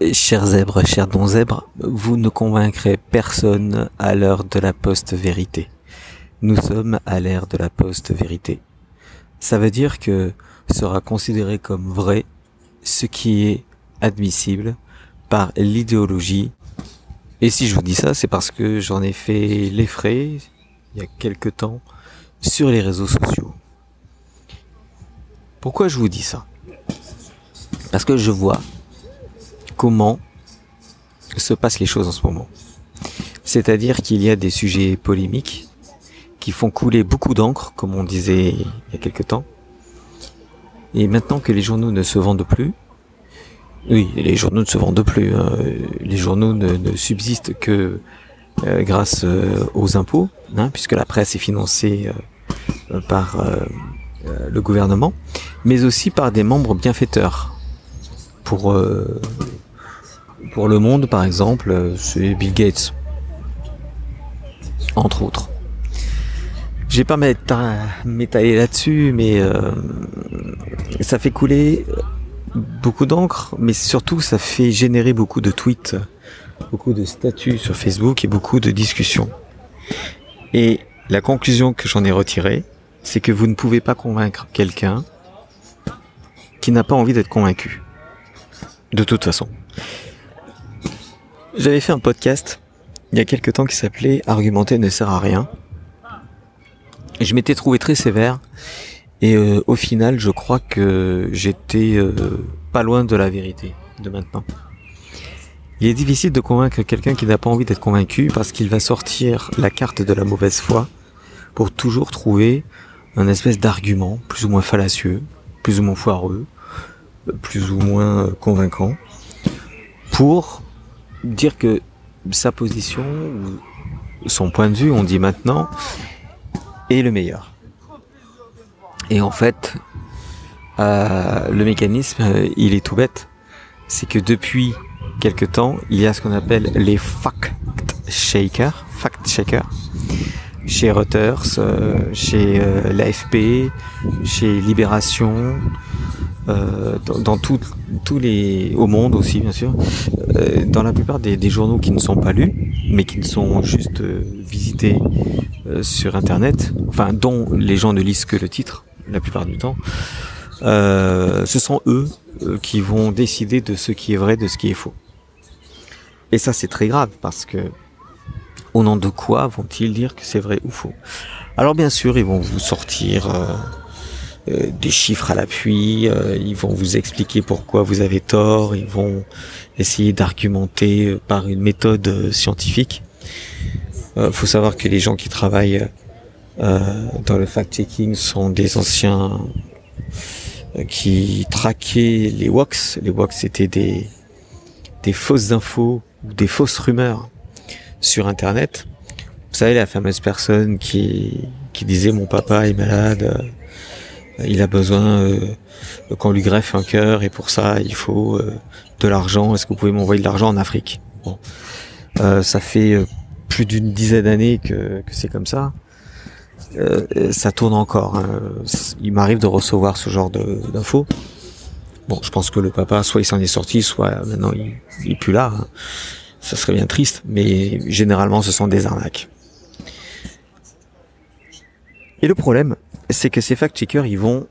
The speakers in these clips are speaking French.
Chers zèbres, chers non-zèbres, vous ne convaincrez personne à l'heure de la post-vérité. Nous sommes à l'ère de la post-vérité. Ça veut dire que sera considéré comme vrai ce qui est admissible par l'idéologie. Et si je vous dis ça, c'est parce que j'en ai fait les frais il y a quelque temps sur les réseaux sociaux. Pourquoi je vous dis ça? Parce que je vois comment se passent les choses en ce moment. C'est-à-dire qu'il y a des sujets polémiques qui font couler beaucoup d'encre, comme on disait il y a quelque temps. Et maintenant que les journaux ne se vendent plus, oui, les journaux ne se vendent plus. Hein. Les journaux ne, subsistent que euh, grâce euh, aux impôts, hein, puisque la presse est financée euh, par le gouvernement, mais aussi par des membres bienfaiteurs. Pour pour le monde, par exemple, c'est Bill Gates, entre autres. Je vais pas m'étaler là-dessus, mais euh, ça fait couler beaucoup d'encre, mais surtout ça fait générer beaucoup de tweets, beaucoup de statuts sur Facebook et beaucoup de discussions. Et la conclusion que j'en ai retirée, c'est que vous ne pouvez pas convaincre quelqu'un qui n'a pas envie d'être convaincu. De toute façon. J'avais fait un podcast il y a quelque temps qui s'appelait Argumenter ne sert à rien. Je m'étais trouvé très sévère et euh, au final je crois que j'étais euh, pas loin de la vérité de maintenant. Il est difficile de convaincre quelqu'un qui n'a pas envie d'être convaincu parce qu'il va sortir la carte de la mauvaise foi pour toujours trouver un espèce d'argument plus ou moins fallacieux, plus ou moins foireux, plus ou moins euh, convaincant pour dire que sa position, son point de vue, on dit maintenant, est le meilleur. Et en fait, euh, le mécanisme, euh, il est tout bête. C'est que depuis quelque temps, il y a ce qu'on appelle les fact shakers, fact shakers, chez Reuters, euh, chez l'AFP, chez Libération, euh, dans, tous les au monde aussi bien sûr. Euh, dans la plupart des, journaux qui ne sont pas lus mais qui ne sont juste euh, visités sur internet enfin dont les gens ne lisent que le titre la plupart du temps ce sont eux qui vont décider de ce qui est vrai de ce qui est faux. Et ça c'est très grave parce que au nom de quoi vont-ils dire que c'est vrai ou faux? Alors bien sûr ils vont vous sortir euh, des chiffres à l'appui, euh, ils vont vous expliquer pourquoi vous avez tort, ils vont essayer d'argumenter euh, par une méthode scientifique. Il faut savoir que les gens qui travaillent dans le fact-checking sont des anciens qui traquaient les WOX. Les WOX c'était des, des fausses infos ou des fausses rumeurs sur Internet. Vous savez, la fameuse personne qui, qui disait mon papa est malade, il a besoin euh, qu'on lui greffe un cœur et pour ça il faut euh, de l'argent. Est-ce que vous pouvez m'envoyer de l'argent en Afrique? Bon. Euh, ça fait plus d'une dizaine d'années que, c'est comme ça. ça tourne encore. Hein. Il m'arrive de recevoir ce genre d'infos. Bon, je pense que le papa, soit il s'en est sorti, soit maintenant il, il est plus là. Hein. Ça serait bien triste, mais généralement ce sont des arnaques. Et le problème, c'est que ces fact-checkers, ils vont,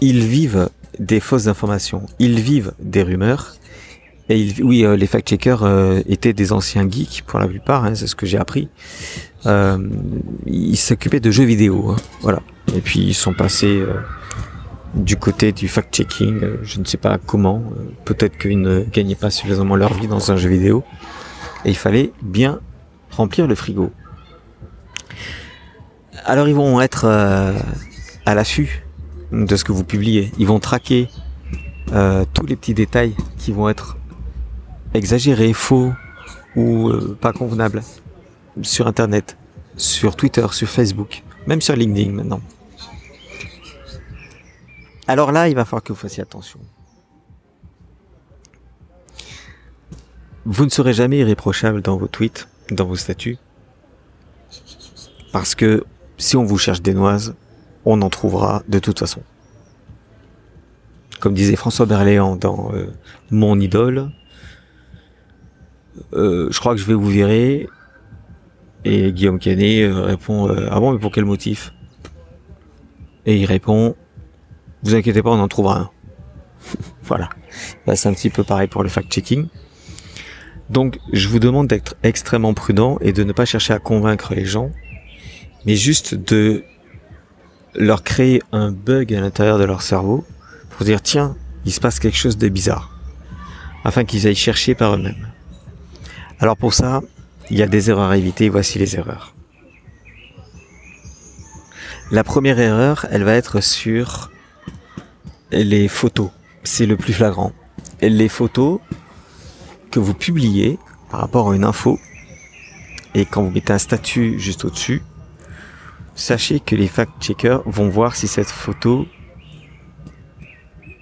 ils vivent des fausses informations, ils vivent des rumeurs. Et oui, euh, les fact-checkers euh, étaient des anciens geeks pour la plupart, hein, c'est ce que j'ai appris. Euh, ils s'occupaient de jeux vidéo, hein, voilà. Et puis ils sont passés du côté du fact-checking, je ne sais pas comment. Peut-être qu'ils ne gagnaient pas suffisamment leur vie dans un jeu vidéo. Et il fallait bien remplir le frigo. Alors ils vont être euh, à l'affût de ce que vous publiez. Ils vont traquer euh, tous les petits détails qui vont être exagérés, faux ou euh, pas convenables sur Internet, sur Twitter, sur Facebook, même sur LinkedIn maintenant. Alors là, il va falloir que vous fassiez attention. Vous ne serez jamais irréprochable dans vos tweets, dans vos statuts, parce que si on vous cherche des noises, on en trouvera de toute façon. Comme disait François Berléand dans euh, Mon idole, euh, je crois que je vais vous virer. Et Guillaume Canet euh, répond Ah bon, mais pour quel motif? Et il répond Vous inquiétez pas, on en trouvera un. voilà. Bah, c'est un petit peu pareil pour le fact-checking. Donc, je vous demande d'être extrêmement prudent et de ne pas chercher à convaincre les gens, mais juste de leur créer un bug à l'intérieur de leur cerveau pour dire tiens, il se passe quelque chose de bizarre, afin qu'ils aillent chercher par eux-mêmes. Alors pour ça, il y a des erreurs à éviter, voici les erreurs. La première erreur, elle va être sur les photos. C'est le plus flagrant. Les photos que vous publiez par rapport à une info, et quand vous mettez un statut juste au-dessus, sachez que les fact-checkers vont voir si cette photo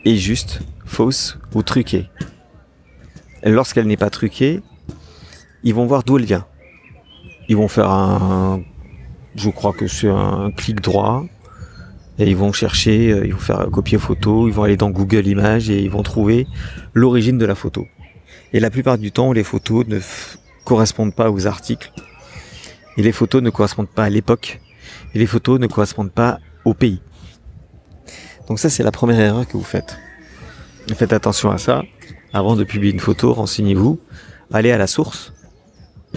est juste, fausse ou truquée. Lorsqu'elle n'est pas truquée, ils vont voir d'où elle vient. Ils vont faire un, je crois que c'est un clic droit, et ils vont chercher, euh, ils vont faire copier photo, ils vont aller dans Google Images et ils vont trouver l'origine de la photo. Et la plupart du temps, les photos ne correspondent pas aux articles, et les photos ne correspondent pas à l'époque, et les photos ne correspondent pas au pays. Donc ça, c'est la première erreur que vous faites. Faites attention à ça. Avant de publier une photo, renseignez-vous. Allez à la source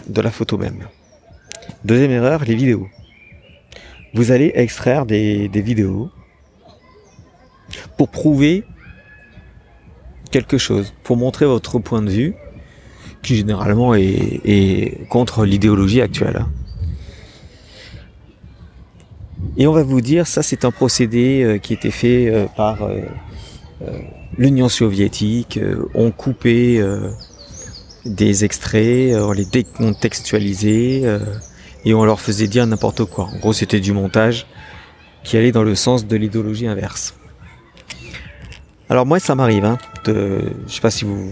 de la photo même. Deuxième erreur, les vidéos. Vous allez extraire des, vidéos pour prouver quelque chose, pour montrer votre point de vue, qui généralement est, contre l'idéologie actuelle. Et on va vous dire, ça c'est un procédé euh, qui était fait euh, par euh, l'Union soviétique. On coupait des extraits, on les décontextualisait et on leur faisait dire n'importe quoi. En gros, c'était du montage qui allait dans le sens de l'idéologie inverse. Alors moi, ça m'arrive. Hein, de, je sais pas si vous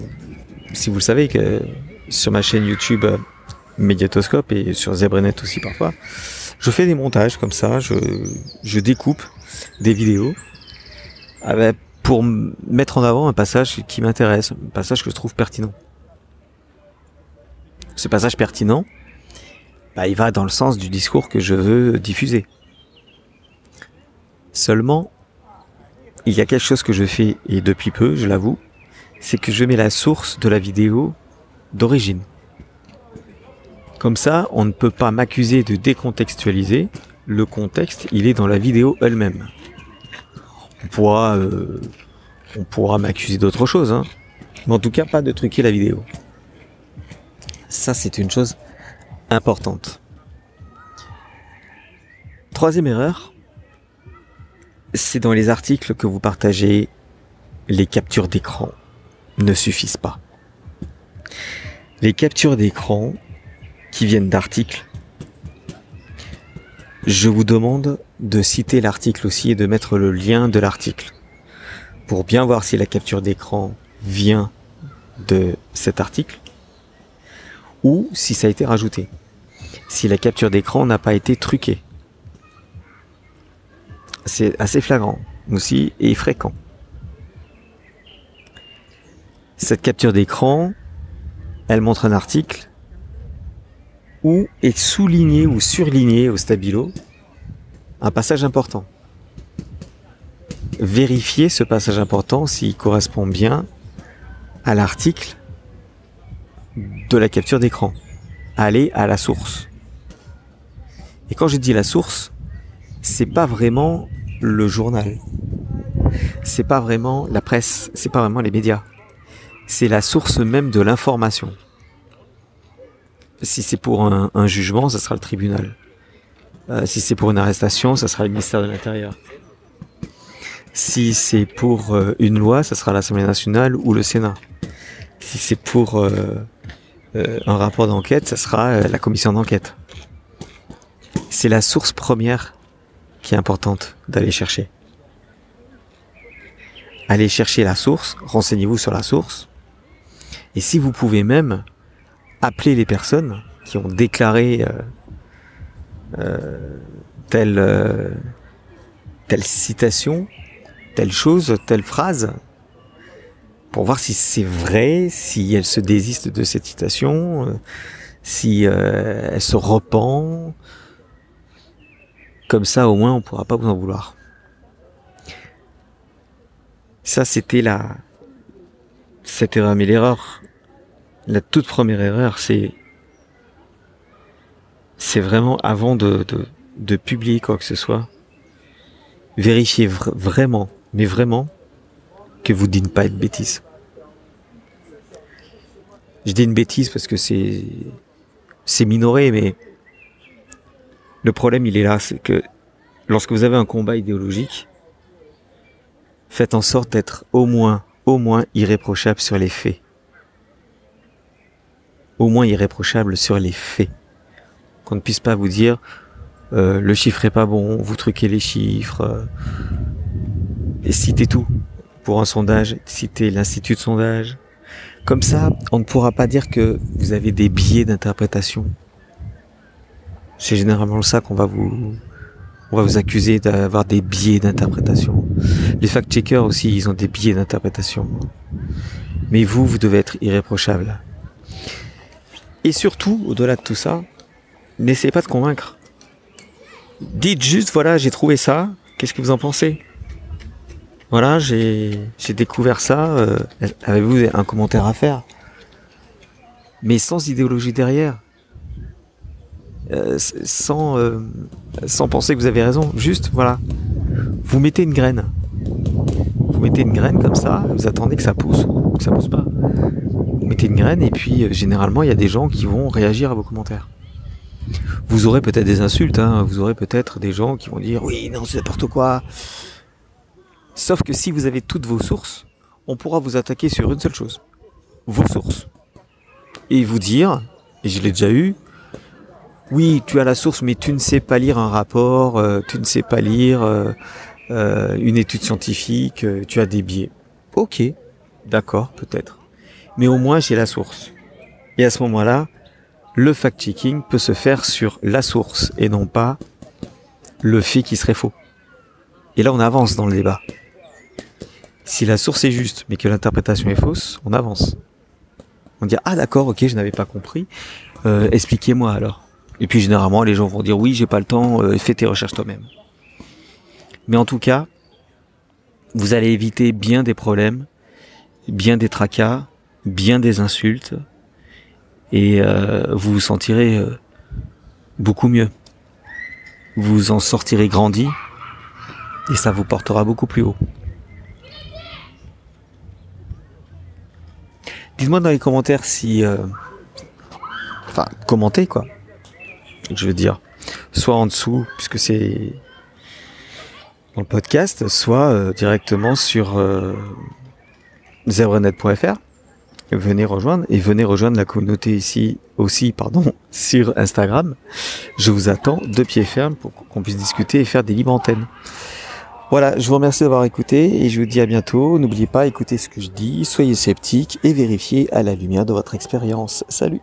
si vous le savez que sur ma chaîne YouTube Mediatoscope et sur Zebrenet aussi parfois, je fais des montages comme ça, je, découpe des vidéos avec, pour mettre en avant un passage qui m'intéresse, un passage que je trouve pertinent. Ce passage pertinent, bah, il va dans le sens du discours que je veux diffuser. Seulement, il y a quelque chose que je fais, et depuis peu, je l'avoue, c'est que je mets la source de la vidéo d'origine. Comme ça, on ne peut pas m'accuser de décontextualiser. Le contexte, il est dans la vidéo elle-même. On pourra, euh, on pourra m'accuser d'autre chose, hein. mais en tout cas pas de truquer la vidéo. Ça, c'est une chose importante. Troisième erreur, c'est dans les articles que vous partagez, les captures d'écran ne suffisent pas. Les captures d'écran, qui viennent d'articles. Je vous demande de citer l'article aussi et de mettre le lien de l'article pour bien voir si la capture d'écran vient de cet article ou si ça a été rajouté. Si la capture d'écran n'a pas été truquée. C'est assez flagrant aussi et fréquent. Cette capture d'écran, elle montre un article ou est souligné ou surligné au stabilo un passage important. Vérifiez ce passage important s'il correspond bien à l'article de la capture d'écran. Allez à la source. Et quand je dis la source, c'est pas vraiment le journal. C'est pas vraiment la presse, c'est pas vraiment les médias. C'est la source même de l'information. Si c'est pour un, jugement, ça sera le tribunal. Euh, si c'est pour une arrestation, ça sera le ministère de l'Intérieur. Si c'est pour euh, une loi, ça sera l'Assemblée nationale ou le Sénat. Si c'est pour euh, un rapport d'enquête, ça sera la commission d'enquête. C'est la source première qui est importante d'aller chercher. Allez chercher la source, renseignez-vous sur la source. Et si vous pouvez même, appeler les personnes qui ont déclaré euh, euh, telle, euh, telle citation, telle chose, telle phrase, pour voir si c'est vrai, si elle se désiste de cette citation, si euh, elle se repent. Comme ça, au moins, on pourra pas vous en vouloir. Ça, c'était la, cette erreur. Mais l'erreur, la toute première erreur, c'est, vraiment avant de, publier quoi que ce soit, vérifiez vraiment, mais vraiment, que vous dites pas une bêtise. Je dis une bêtise parce que c'est c'est minoré, mais le problème il est là, c'est que lorsque vous avez un combat idéologique, faites en sorte d'être au moins au moins irréprochable sur les faits. Au moins irréprochable sur les faits. Qu'on ne puisse pas vous dire euh, le chiffre est pas bon, vous truquez les chiffres. Euh, et citez tout pour un sondage, citez l'institut de sondage. Comme ça, on ne pourra pas dire que vous avez des biais d'interprétation. C'est généralement ça qu'on va vous, on va vous accuser d'avoir des biais d'interprétation. Les fact-checkers aussi, ils ont des biais d'interprétation. Mais vous, vous devez être irréprochable. Et surtout, au-delà de tout ça, n'essayez pas de convaincre. Dites juste, voilà, j'ai trouvé ça, qu'est-ce que vous en pensez? Voilà, j'ai découvert ça. Euh, Avez-vous un commentaire à faire? Mais sans idéologie derrière. Euh, sans, euh, sans penser que vous avez raison. Juste, voilà. Vous mettez une graine. Vous mettez une graine comme ça, vous attendez que ça pousse ou que ça pousse pas. Mettez une graine et puis euh, généralement il y a des gens qui vont réagir à vos commentaires. Vous aurez peut-être des insultes, hein, vous aurez peut-être des gens qui vont dire oui, non, c'est n'importe quoi. Sauf que si vous avez toutes vos sources, on pourra vous attaquer sur une seule chose. Vos sources. Et vous dire, et je l'ai déjà eu, oui, tu as la source, mais tu ne sais pas lire un rapport, euh, tu ne sais pas lire euh, une étude scientifique, tu as des biais. Ok, d'accord, peut-être. Mais au moins j'ai la source. Et à ce moment-là, le fact-checking peut se faire sur la source et non pas le fait qui serait faux. Et là, on avance dans le débat. Si la source est juste, mais que l'interprétation est fausse, on avance. On dit ah d'accord, ok, je n'avais pas compris. Euh, expliquez-moi alors. Et puis généralement, les gens vont dire oui, j'ai pas le temps, euh, fais tes recherches toi-même. Mais en tout cas, vous allez éviter bien des problèmes, bien des tracas, bien des insultes, et euh, vous vous sentirez beaucoup mieux. Vous en sortirez grandi, et ça vous portera beaucoup plus haut. Dites-moi dans les commentaires si... Euh, enfin, commentez quoi. Je veux dire. Soit en dessous, puisque c'est dans le podcast, soit euh, directement sur euh, zebrenet.fr. Venez rejoindre et venez rejoindre la communauté ici aussi, pardon, sur Instagram. Je vous attends de pied ferme pour qu'on puisse discuter et faire des libres antennes. Voilà, je vous remercie d'avoir écouté et je vous dis à bientôt. N'oubliez pas, écoutez ce que je dis, soyez sceptiques et vérifiez à la lumière de votre expérience. Salut